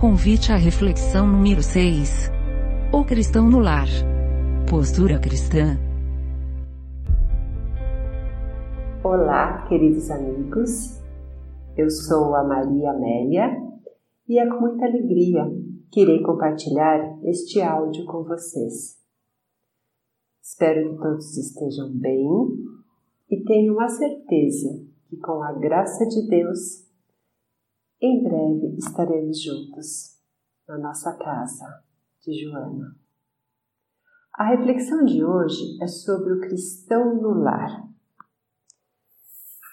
Convite à reflexão número 6. O cristão no lar. Postura cristã. Olá, queridos amigos. Eu sou a Maria Amélia e é com muita alegria que irei compartilhar este áudio com vocês. Espero que todos estejam bem e tenham a certeza que, com a graça de Deus, em breve estaremos juntos na nossa casa de Joana. A reflexão de hoje é sobre o cristão no lar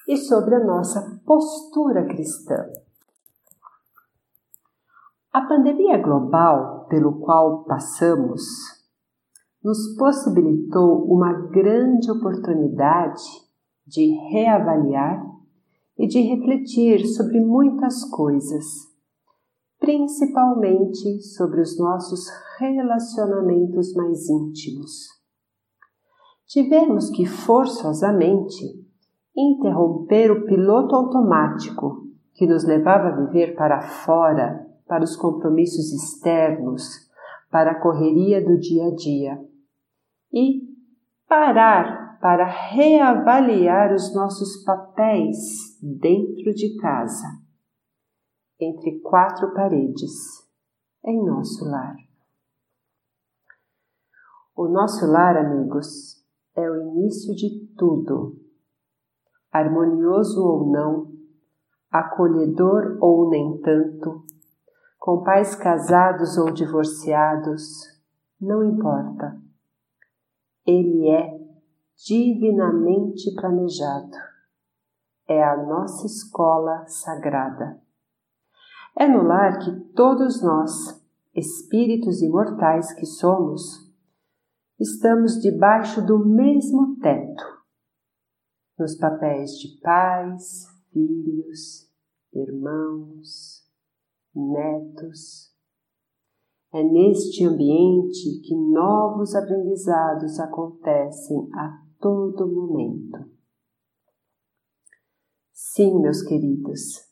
e sobre a nossa postura cristã. A pandemia global pelo qual passamos nos possibilitou uma grande oportunidade de reavaliar e de refletir sobre muitas coisas, principalmente sobre os nossos relacionamentos mais íntimos. Tivemos que forçosamente interromper o piloto automático que nos levava a viver para fora, para os compromissos externos, para a correria do dia a dia, e parar para reavaliar os nossos papéis dentro de casa, entre quatro paredes, em nosso lar. O nosso lar, amigos, é o início de tudo. Harmonioso ou não, acolhedor ou nem tanto, com pais casados ou divorciados, não importa. Ele é divinamente planejado. É a nossa escola sagrada. É no lar que todos nós, espíritos imortais que somos, estamos debaixo do mesmo teto, nos papéis de pais, filhos, irmãos, netos. É neste ambiente que novos aprendizados acontecem a todo momento. Sim, meus queridos,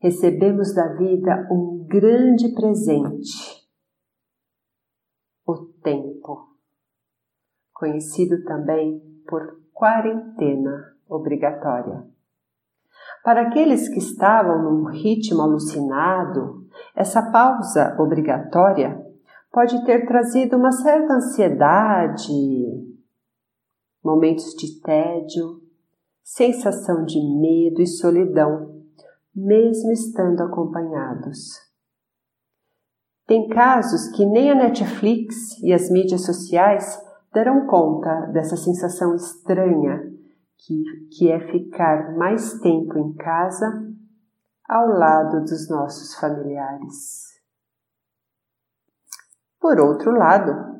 recebemos da vida um grande presente, o tempo, conhecido também por quarentena obrigatória. Para aqueles que estavam num ritmo alucinado, essa pausa obrigatória pode ter trazido uma certa ansiedade, momentos de tédio, sensação de medo e solidão, mesmo estando acompanhados. Tem casos que nem a Netflix e as mídias sociais deram conta dessa sensação estranha que, que é ficar mais tempo em casa ao lado dos nossos familiares. Por outro lado,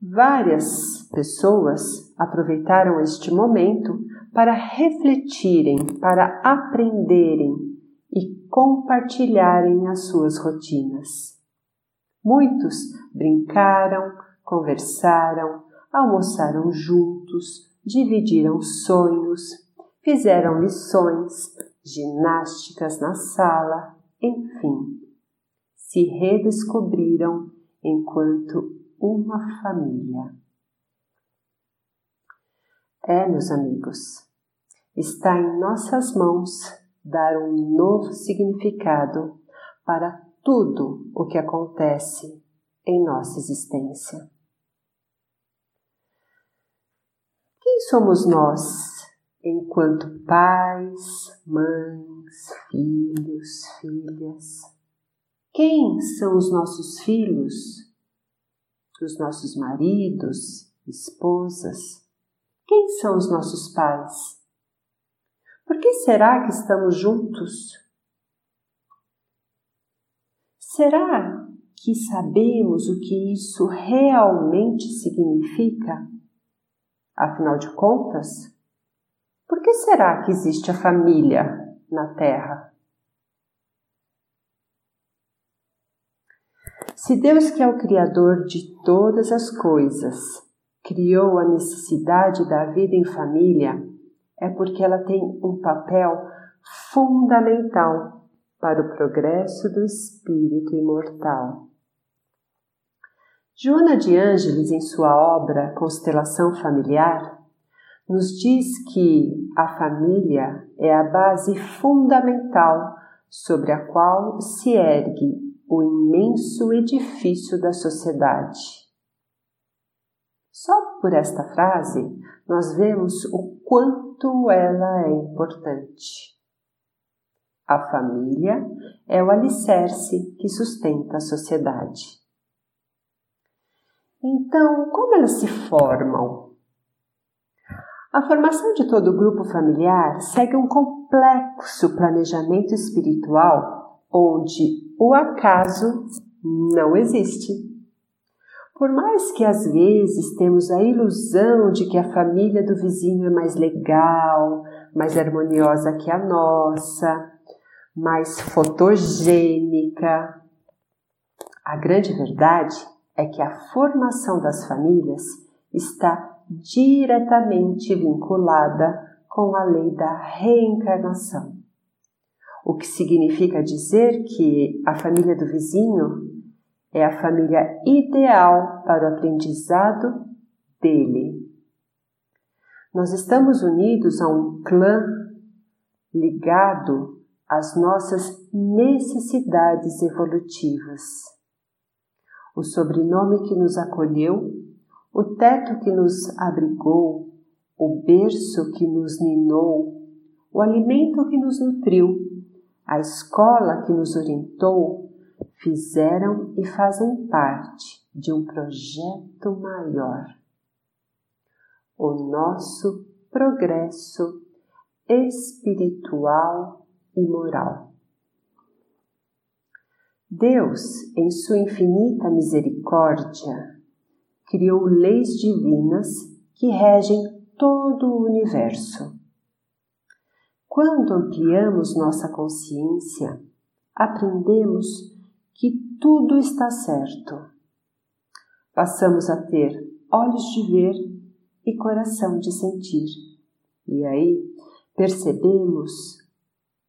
Várias pessoas aproveitaram este momento para refletirem, para aprenderem e compartilharem as suas rotinas. Muitos brincaram, conversaram, almoçaram juntos, dividiram sonhos, fizeram lições, ginásticas na sala, enfim, se redescobriram enquanto uma família. É, meus amigos, está em nossas mãos dar um novo significado para tudo o que acontece em nossa existência. Quem somos nós enquanto pais, mães, filhos, filhas? Quem são os nossos filhos dos nossos maridos, esposas? Quem são os nossos pais? Por que será que estamos juntos? Será que sabemos o que isso realmente significa? Afinal de contas, por que será que existe a família na Terra? Se Deus, que é o Criador de todas as coisas, criou a necessidade da vida em família, é porque ela tem um papel fundamental para o progresso do espírito imortal. Joana de Ângeles, em sua obra Constelação Familiar, nos diz que a família é a base fundamental sobre a qual se ergue o imenso edifício da sociedade. Só por esta frase nós vemos o quanto ela é importante. A família é o alicerce que sustenta a sociedade. Então, como elas se formam? A formação de todo o grupo familiar segue um complexo planejamento espiritual onde o acaso não existe. Por mais que às vezes temos a ilusão de que a família do vizinho é mais legal, mais harmoniosa que a nossa, mais fotogênica, a grande verdade é que a formação das famílias está diretamente vinculada com a lei da reencarnação. O que significa dizer que a família do vizinho é a família ideal para o aprendizado dele. Nós estamos unidos a um clã ligado às nossas necessidades evolutivas. O sobrenome que nos acolheu o teto que nos abrigou, o berço que nos ninou, o alimento que nos nutriu, a escola que nos orientou, fizeram e fazem parte de um projeto maior. O nosso progresso espiritual e moral. Deus, em sua infinita misericórdia, criou leis divinas que regem todo o universo. Quando ampliamos nossa consciência, aprendemos tudo está certo. Passamos a ter olhos de ver e coração de sentir. E aí percebemos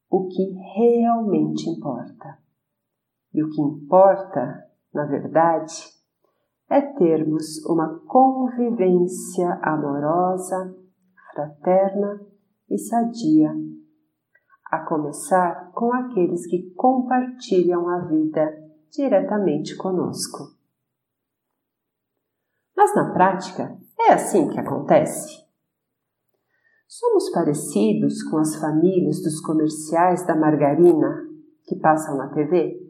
o que realmente importa. E o que importa, na verdade, é termos uma convivência amorosa, fraterna e sadia, a começar com aqueles que compartilham a vida diretamente conosco. Mas na prática, é assim que acontece. Somos parecidos com as famílias dos comerciais da margarina que passam na TV?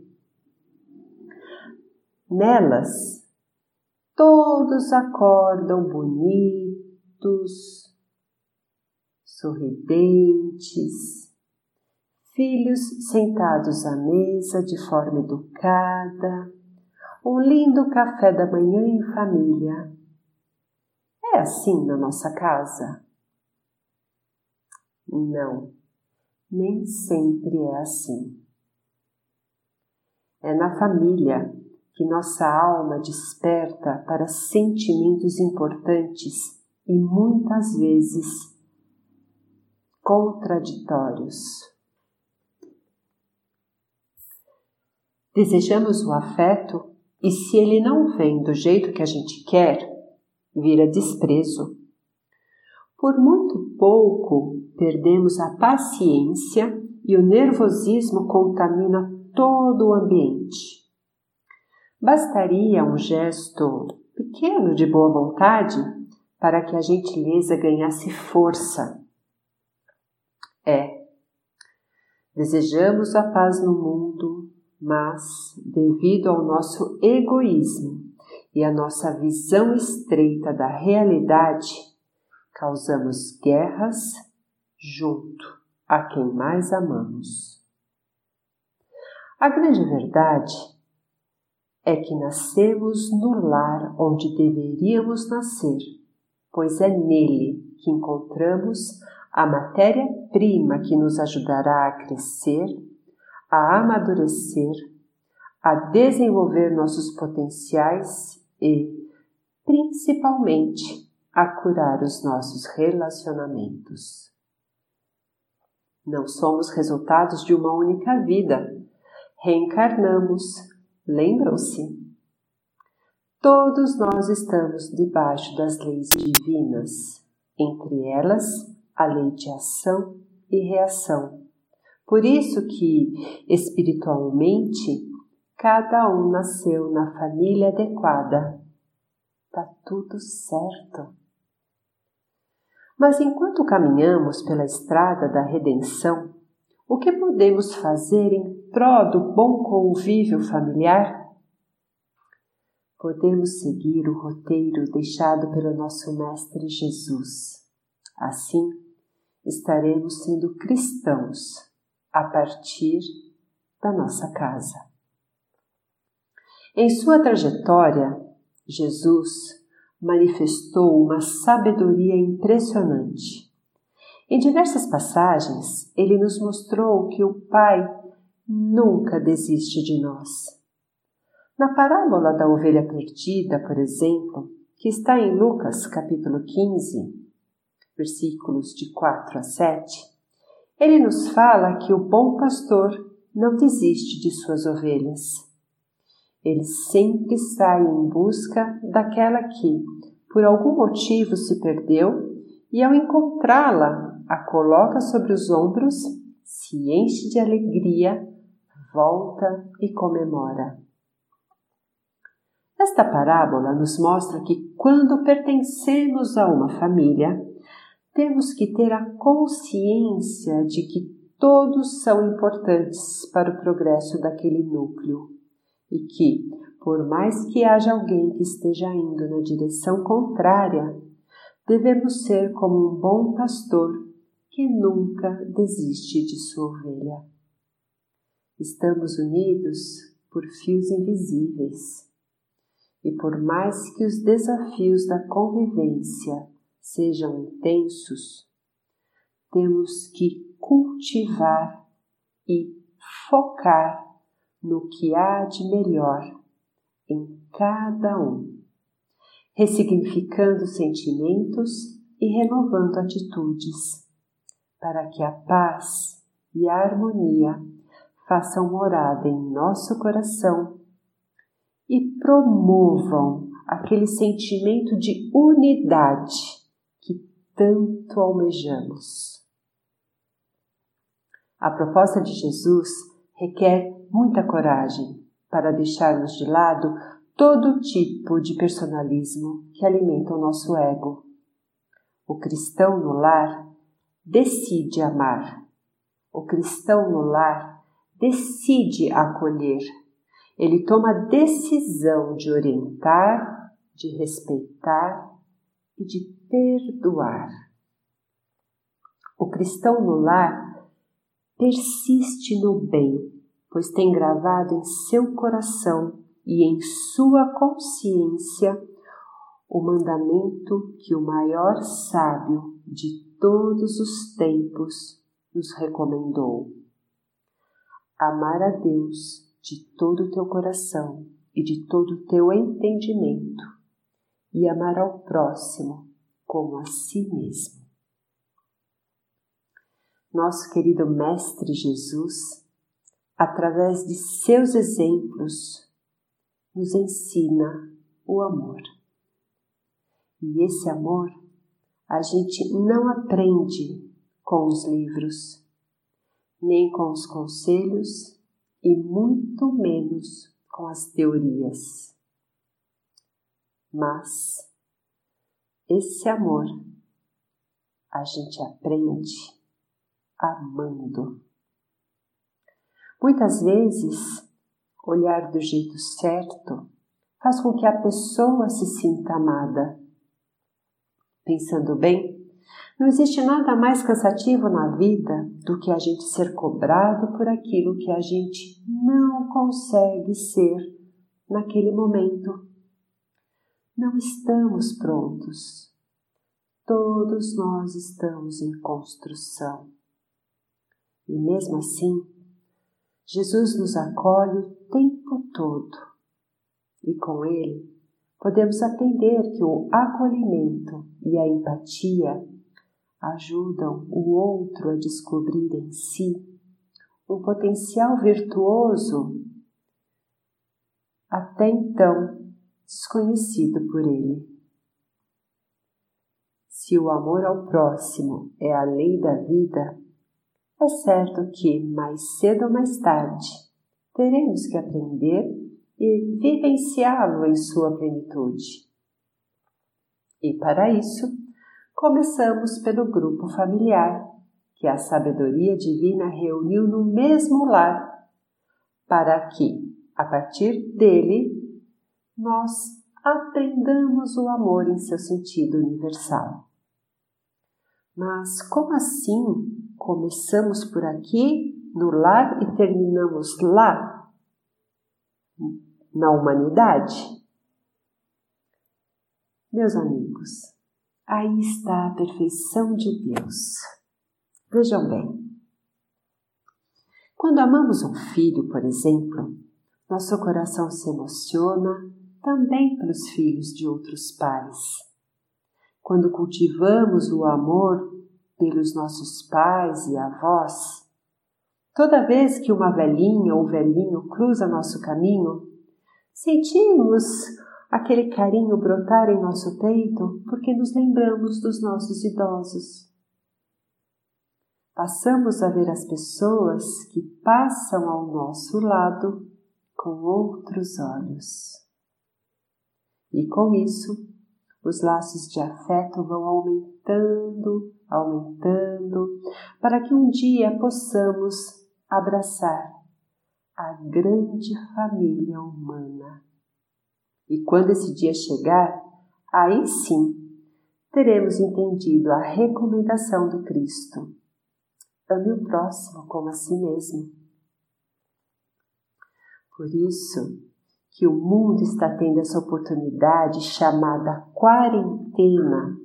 Nelas, Todos acordam bonitos, sorridentes, filhos sentados à mesa de forma educada, um lindo café da manhã em família. É assim na nossa casa? Não, nem sempre é assim. É na família que nossa alma desperta para sentimentos importantes e muitas vezes contraditórios. Desejamos o afeto e, se ele não vem do jeito que a gente quer, vira desprezo. Por muito pouco, perdemos a paciência e o nervosismo contamina todo o ambiente. Bastaria um gesto pequeno de boa vontade para que a gentileza ganhasse força. É, desejamos a paz no mundo, mas, devido ao nosso egoísmo e à nossa visão estreita da realidade, causamos guerras junto a quem mais amamos. A grande verdade é que nascemos no lar onde deveríamos nascer, pois é nele que encontramos a matéria-prima que nos ajudará a crescer, a amadurecer, a desenvolver nossos potenciais e, principalmente, a curar os nossos relacionamentos. Não somos resultados de uma única vida. Reencarnamos, lembram-se? Todos nós estamos debaixo das leis divinas, entre elas a lei de ação e reação. Por isso que, espiritualmente, cada um nasceu na família adequada. Tá tudo certo. Mas enquanto caminhamos pela estrada da redenção, o que podemos fazer em prol do bom convívio familiar? Podemos seguir o roteiro deixado pelo nosso Mestre Jesus. Assim, estaremos sendo cristãos a partir da nossa casa. Em sua trajetória, Jesus manifestou uma sabedoria impressionante. Em diversas passagens, ele nos mostrou que o Pai nunca desiste de nós. Na parábola da ovelha perdida, por exemplo, que está em Lucas capítulo 15, versículos de 4 a 7, ele nos fala que o bom pastor não desiste de suas ovelhas. Ele sempre sai em busca daquela que, por algum motivo, se perdeu e, ao encontrá-la, a coloca sobre os ombros, se enche de alegria, volta e comemora. Esta parábola nos mostra que, quando pertencemos a uma família, temos que ter a consciência de que todos são importantes para o progresso daquele núcleo e que, por mais que haja alguém que esteja indo na direção contrária, devemos ser como um bom pastor que nunca desiste de sua ovelha. Estamos unidos por fios invisíveis. E por mais que os desafios da convivência sejam intensos, temos que cultivar e focar no que há de melhor em cada um, ressignificando sentimentos e renovando atitudes, para que a paz e a harmonia façam morada em nosso coração e promovam aquele sentimento de unidade tanto almejamos. A proposta de Jesus requer muita coragem para deixarmos de lado todo tipo de personalismo que alimenta o nosso ego. O cristão no lar decide amar. O cristão no lar decide acolher. Ele toma a decisão de orientar, de respeitar e de perdoar. O cristão no lar persiste no bem pois tem gravado em seu coração e em sua consciência o mandamento que o maior sábio de todos os tempos nos recomendou: amar a Deus de todo o teu coração e de todo o teu entendimento, e amar ao próximo como a si mesmo. Nosso querido Mestre Jesus através de seus exemplos, nos ensina o amor. E esse amor a gente não aprende com os livros, nem com os conselhos e muito menos com as teorias. Mas esse amor a gente aprende amando. Muitas vezes, olhar do jeito certo faz com que a pessoa se sinta amada. Pensando bem, não existe nada mais cansativo na vida do que a gente ser cobrado por aquilo que a gente não consegue ser naquele momento. Não estamos prontos. Todos nós estamos em construção. E mesmo assim, Jesus nos acolhe o tempo todo e com ele podemos aprender que o acolhimento e a empatia ajudam o outro a descobrir em si um potencial virtuoso até então desconhecido por ele. Se o amor ao próximo é a lei da vida, é certo que, mais cedo ou mais tarde, teremos que aprender e vivenciá-lo em sua plenitude. E para isso, começamos pelo grupo familiar, que a sabedoria divina reuniu no mesmo lar, para que, a partir dele, nós aprendamos o amor em seu sentido universal. Mas como assim começamos por aqui, no lar, e terminamos lá, na humanidade? Meus amigos, aí está a perfeição de Deus. Vejam bem, quando amamos um filho, por exemplo, nosso coração se emociona também pelos filhos de outros pais. Quando cultivamos o amor pelos nossos pais e avós, toda vez que uma velhinha ou velhinho cruza nosso caminho, sentimos aquele carinho brotar em nosso peito porque nos lembramos dos nossos idosos. Passamos a ver as pessoas que passam ao nosso lado com outros olhos. E com isso, os laços de afeto vão aumentando, aumentando, para que um dia possamos abraçar a grande família humana. E quando esse dia chegar, aí sim teremos entendido a recomendação do Cristo. Ame o próximo como a si mesmo. Por isso que o mundo está tendo essa oportunidade chamada quarentena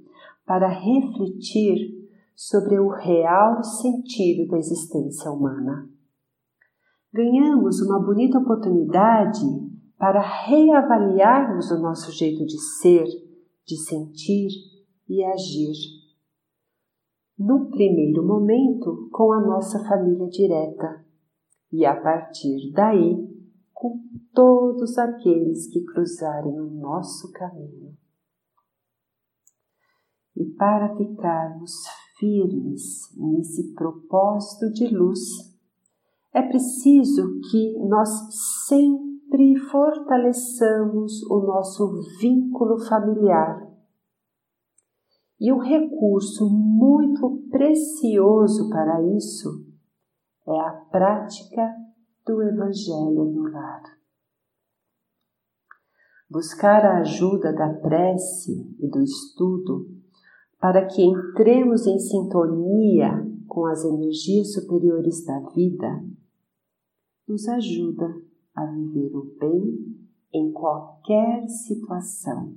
para refletir sobre o real sentido da existência humana. Ganhamos uma bonita oportunidade para reavaliarmos o nosso jeito de ser, de sentir e agir. No primeiro momento, com a nossa família direta, e a partir daí com todos aqueles que cruzarem o nosso caminho. E para ficarmos firmes nesse propósito de luz, é preciso que nós sempre fortaleçamos o nosso vínculo familiar. E um recurso muito precioso para isso é a prática do Evangelho no lar. Buscar a ajuda da prece e do estudo para que entremos em sintonia com as energias superiores da vida nos ajuda a viver o bem em qualquer situação.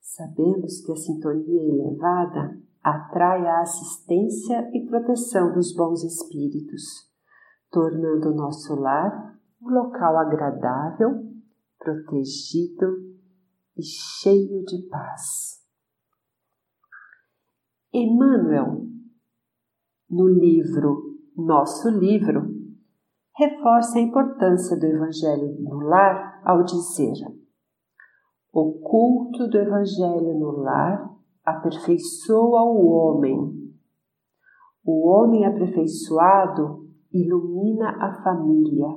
Sabemos que a sintonia elevada atrai a assistência e proteção dos bons espíritos tornando o nosso lar um local agradável, protegido e cheio de paz. Emmanuel, no livro Nosso Livro, reforça a importância do Evangelho no lar ao dizer: O culto do Evangelho no lar aperfeiçoa o homem. O homem aperfeiçoado ilumina a família.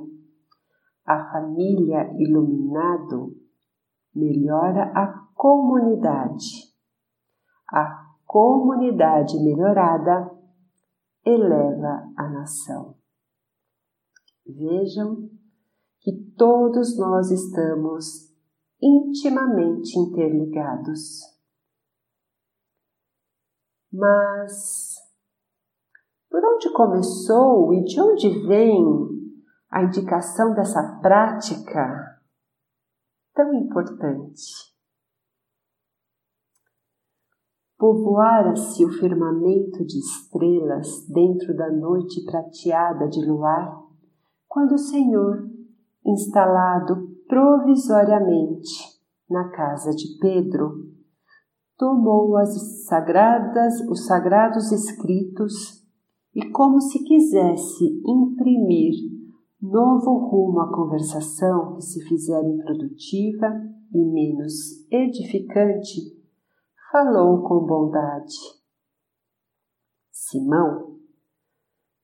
A família iluminado melhora a comunidade. A comunidade melhorada eleva a nação. Vejam que todos nós estamos intimamente interligados. Mas por onde começou e de onde vem a indicação dessa prática tão importante? Povoara-se o firmamento de estrelas dentro da noite prateada de luar, quando o Senhor, instalado provisoriamente na casa de Pedro, tomou as sagradas, os sagrados escritos e como se quisesse imprimir novo rumo à conversação que se fizera improdutiva e menos edificante, falou com bondade. Simão,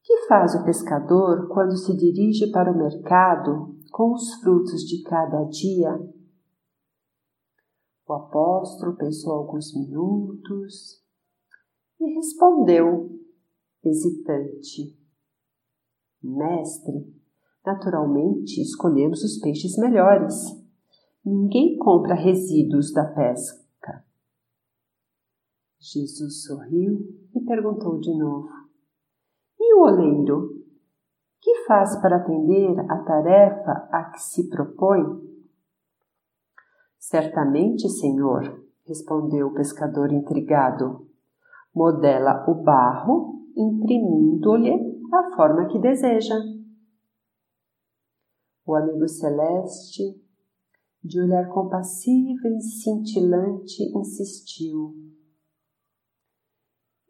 que faz o pescador quando se dirige para o mercado com os frutos de cada dia? O apóstolo pensou alguns minutos e respondeu, hesitante: Mestre, naturalmente escolhemos os peixes melhores. Ninguém compra resíduos da pesca. Jesus sorriu e perguntou de novo: E o oleiro? Que faz para atender a tarefa a que se propõe? Certamente, senhor, respondeu o pescador intrigado. Modela o barro, imprimindo-lhe a forma que deseja. O amigo celeste, de olhar compassivo e cintilante, insistiu.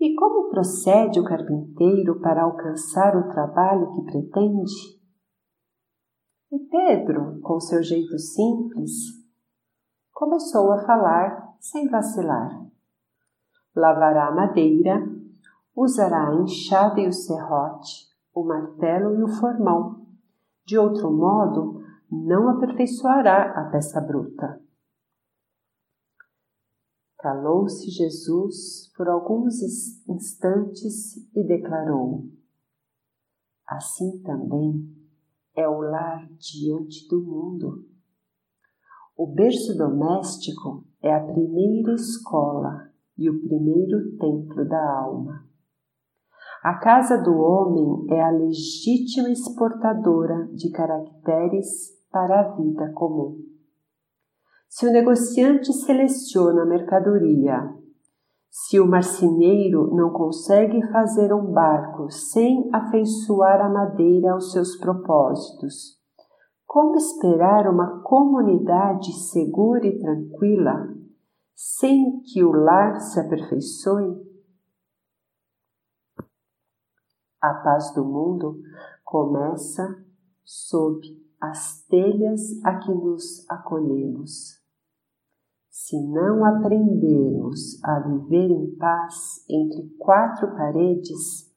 E como procede o carpinteiro para alcançar o trabalho que pretende? E Pedro, com seu jeito simples, começou a falar sem vacilar. Lavará a madeira, usará a enxada e o serrote, o martelo e o formão. De outro modo, não aperfeiçoará a peça bruta. Calou-se Jesus por alguns instantes e declarou: Assim também é o lar diante do mundo. O berço doméstico é a primeira escola e o primeiro templo da alma. A casa do homem é a legítima exportadora de caracteres para a vida comum. Se o negociante seleciona a mercadoria, se o marceneiro não consegue fazer um barco sem afeiçoar a madeira aos seus propósitos, como esperar uma comunidade segura e tranquila sem que o lar se aperfeiçoe? A paz do mundo começa sob as telhas a que nos acolhemos. Se não aprendermos a viver em paz entre quatro paredes,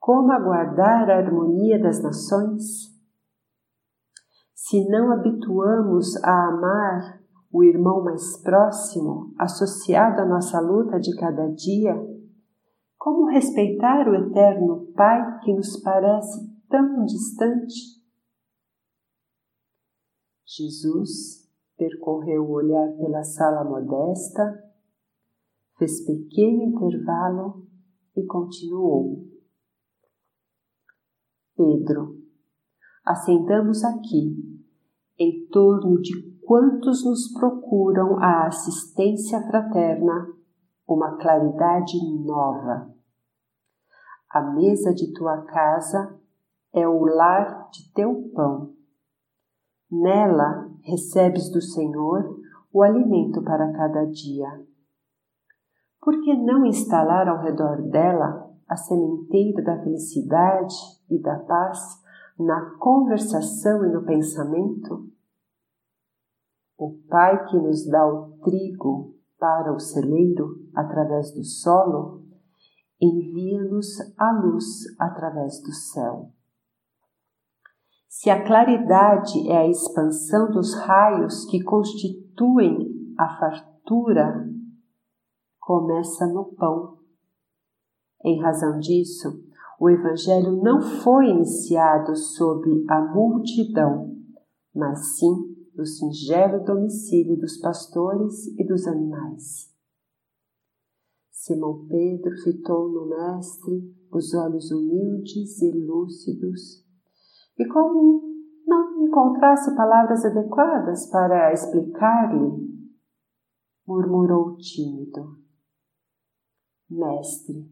como aguardar a harmonia das nações? se não habituamos a amar o irmão mais próximo, associado à nossa luta de cada dia, como respeitar o eterno Pai que nos parece tão distante? Jesus percorreu o olhar pela sala modesta, fez pequeno intervalo e continuou. Pedro, assentamos aqui em torno de quantos nos procuram a assistência fraterna, uma claridade nova. A mesa de tua casa é o lar de teu pão. Nela recebes do Senhor o alimento para cada dia. Por que não instalar ao redor dela a sementeira da felicidade e da paz na conversação e no pensamento? O Pai que nos dá o trigo para o celeiro através do solo, envia-nos a luz através do céu. Se a claridade é a expansão dos raios que constituem a fartura, começa no pão. Em razão disso, o Evangelho não foi iniciado sob a multidão, mas sim no singelo domicílio dos pastores e dos animais. Simão Pedro fitou no Mestre os olhos humildes e lúcidos, e como não encontrasse palavras adequadas para explicar-lhe, murmurou tímido: Mestre,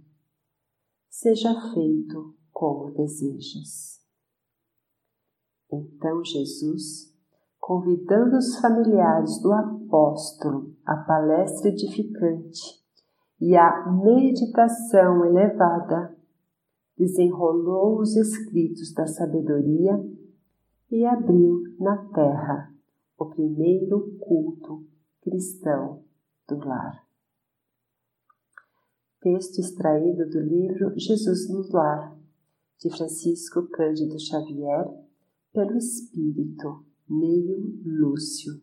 seja feito como desejas. Então Jesus, convidando os familiares do apóstolo, a palestra edificante e a meditação elevada, desenrolou os escritos da sabedoria e abriu na terra o primeiro culto cristão do lar. Texto extraído do livro Jesus no Lar, de Francisco Cândido Xavier, pelo Espírito Neio Lúcio.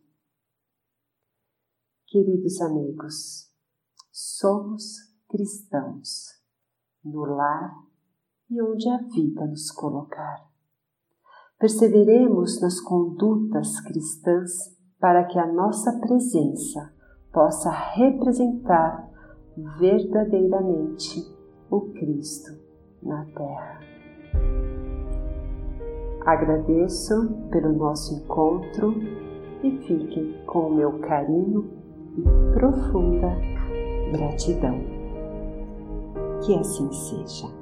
Queridos amigos, somos cristãos no lar e onde a vida nos colocar. Perseveremos nas condutas cristãs para que a nossa presença possa representar verdadeiramente o Cristo na Terra. Agradeço pelo nosso encontro e fiquem com o meu carinho e profunda gratidão. Que assim seja.